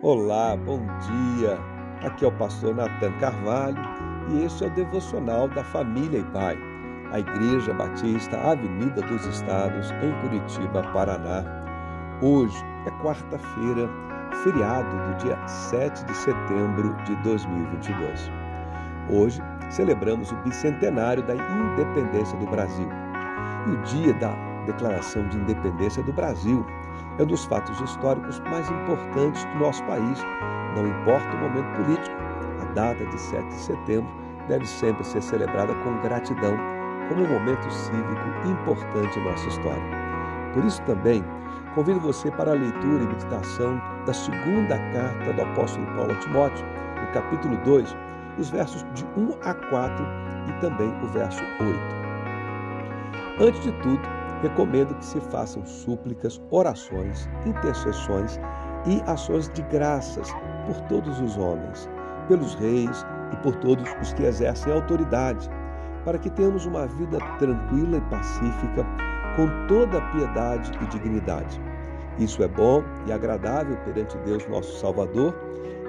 Olá, bom dia. Aqui é o pastor Natan Carvalho e este é o devocional da família e pai, a Igreja Batista Avenida dos Estados, em Curitiba, Paraná. Hoje é quarta-feira, feriado do dia 7 de setembro de 2022. Hoje celebramos o bicentenário da independência do Brasil e o dia da Declaração de Independência do Brasil é um dos fatos históricos mais importantes do nosso país. Não importa o momento político, a data de 7 de setembro deve sempre ser celebrada com gratidão, como um momento cívico importante em nossa história. Por isso também convido você para a leitura e meditação da segunda carta do apóstolo Paulo a Timóteo, no capítulo 2, os versos de 1 a 4 e também o verso 8. Antes de tudo, recomendo que se façam súplicas, orações, intercessões e ações de graças por todos os homens, pelos reis e por todos os que exercem autoridade, para que tenhamos uma vida tranquila e pacífica, com toda piedade e dignidade. Isso é bom e agradável perante Deus, nosso Salvador,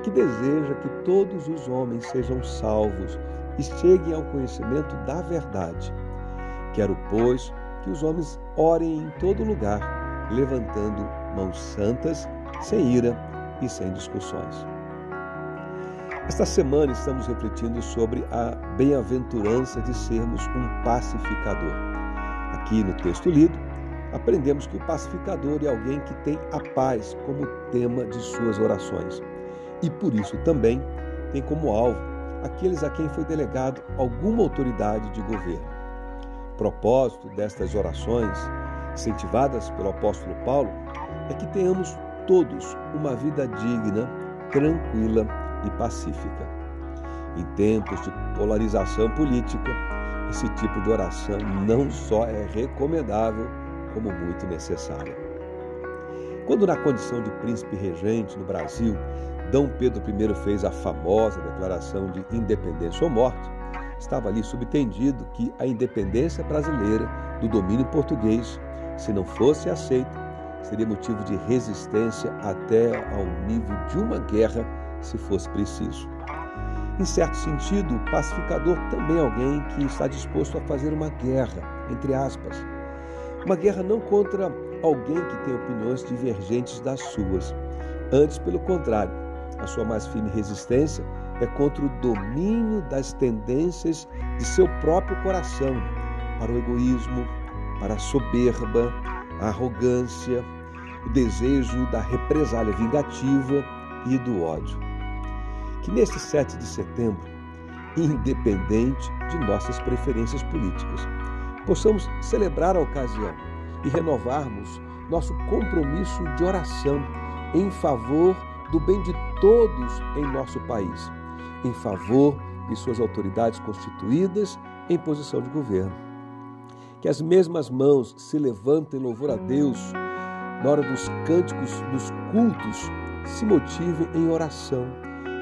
que deseja que todos os homens sejam salvos e cheguem ao conhecimento da verdade. Quero, pois, que os homens orem em todo lugar, levantando mãos santas, sem ira e sem discussões. Esta semana estamos refletindo sobre a bem-aventurança de sermos um pacificador. Aqui no texto lido, aprendemos que o pacificador é alguém que tem a paz como tema de suas orações e por isso também tem como alvo aqueles a quem foi delegado alguma autoridade de governo propósito destas orações, incentivadas pelo apóstolo Paulo, é que tenhamos todos uma vida digna, tranquila e pacífica. Em tempos de polarização política, esse tipo de oração não só é recomendável, como muito necessário. Quando, na condição de príncipe regente no Brasil, D. Pedro I fez a famosa declaração de independência ou morte, estava ali subtendido que a independência brasileira do domínio português, se não fosse aceita, seria motivo de resistência até ao nível de uma guerra, se fosse preciso. Em certo sentido, o pacificador também é alguém que está disposto a fazer uma guerra, entre aspas. Uma guerra não contra alguém que tem opiniões divergentes das suas. Antes, pelo contrário, a sua mais firme resistência é contra o domínio das tendências de seu próprio coração para o egoísmo, para a soberba, a arrogância, o desejo da represália vingativa e do ódio. Que neste 7 de setembro, independente de nossas preferências políticas, possamos celebrar a ocasião e renovarmos nosso compromisso de oração em favor do bem de todos em nosso país em favor de suas autoridades constituídas em posição de governo. Que as mesmas mãos se levantem em louvor a Deus na hora dos cânticos, dos cultos, se motivem em oração,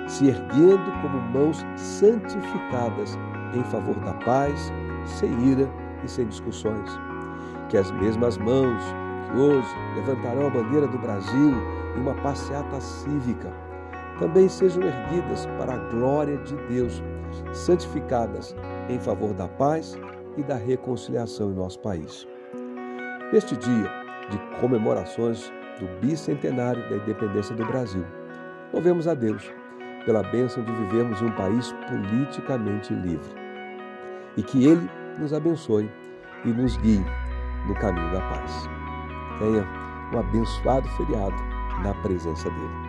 se erguendo como mãos santificadas em favor da paz, sem ira e sem discussões. Que as mesmas mãos que hoje levantarão a bandeira do Brasil em uma passeata cívica também sejam erguidas para a glória de Deus, santificadas em favor da paz e da reconciliação em nosso país. Neste dia de comemorações do bicentenário da independência do Brasil, louvemos a Deus pela bênção de vivermos em um país politicamente livre e que Ele nos abençoe e nos guie no caminho da paz. Tenha um abençoado feriado na presença dEle.